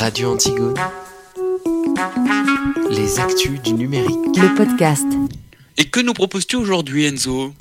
Radio Antigone. Les actus du numérique. Le podcast. Et que nous proposes-tu aujourd'hui, Enzo?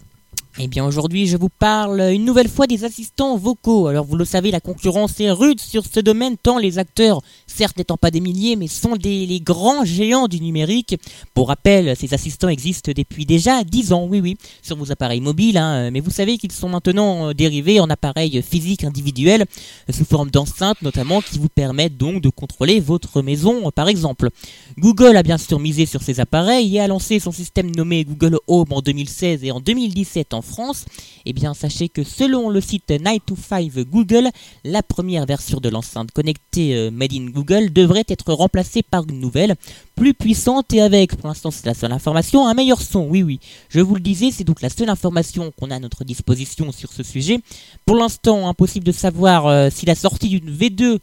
Eh bien aujourd'hui je vous parle une nouvelle fois des assistants vocaux. Alors vous le savez, la concurrence est rude sur ce domaine tant les acteurs, certes n'étant pas des milliers, mais sont des les grands géants du numérique. Pour rappel, ces assistants existent depuis déjà 10 ans, oui oui, sur vos appareils mobiles, hein. mais vous savez qu'ils sont maintenant euh, dérivés en appareils physiques individuels, sous forme d'enceintes notamment, qui vous permettent donc de contrôler votre maison par exemple. Google a bien sûr misé sur ces appareils et a lancé son système nommé Google Home en 2016 et en 2017 en France, eh bien sachez que selon le site Night to 5 Google, la première version de l'enceinte connectée euh, Made in Google devrait être remplacée par une nouvelle, plus puissante et avec, pour l'instant c'est la seule information, un meilleur son. Oui oui, je vous le disais, c'est donc la seule information qu'on a à notre disposition sur ce sujet. Pour l'instant, impossible de savoir euh, si la sortie d'une V2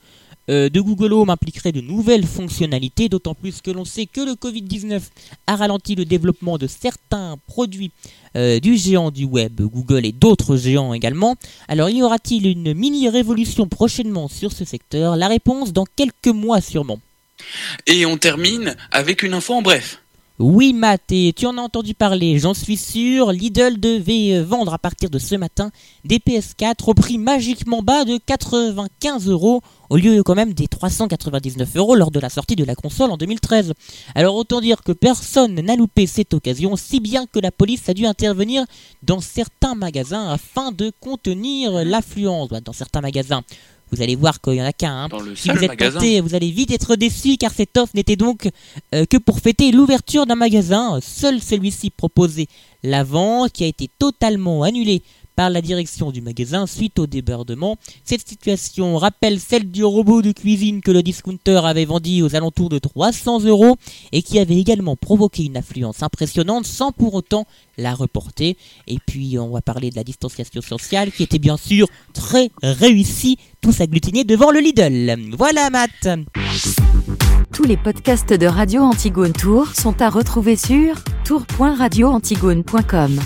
euh, de Google Home impliquerait de nouvelles fonctionnalités, d'autant plus que l'on sait que le Covid-19 a ralenti le développement de certains produits euh, du géant du web, Google et d'autres géants également. Alors y aura-t-il une mini révolution prochainement sur ce secteur? La réponse dans quelques mois sûrement. Et on termine avec une info en bref. Oui Matt, et tu en as entendu parler, j'en suis sûr, Lidl devait vendre à partir de ce matin des PS4 au prix magiquement bas de 95 euros au lieu quand même des 399 euros lors de la sortie de la console en 2013. Alors autant dire que personne n'a loupé cette occasion, si bien que la police a dû intervenir dans certains magasins afin de contenir l'affluence. Dans certains magasins, vous allez voir qu'il y en a qu'un. Hein. Si vous êtes tenté, vous allez vite être déçu car cette offre n'était donc euh, que pour fêter l'ouverture d'un magasin. Seul celui-ci proposait la vente qui a été totalement annulée par la direction du magasin suite au débordement. Cette situation rappelle celle du robot de cuisine que le discounter avait vendu aux alentours de 300 euros et qui avait également provoqué une affluence impressionnante sans pour autant la reporter. Et puis on va parler de la distanciation sociale qui était bien sûr très réussie, tous agglutinés devant le Lidl. Voilà Matt Tous les podcasts de Radio Antigone Tour sont à retrouver sur tour.radioantigone.com.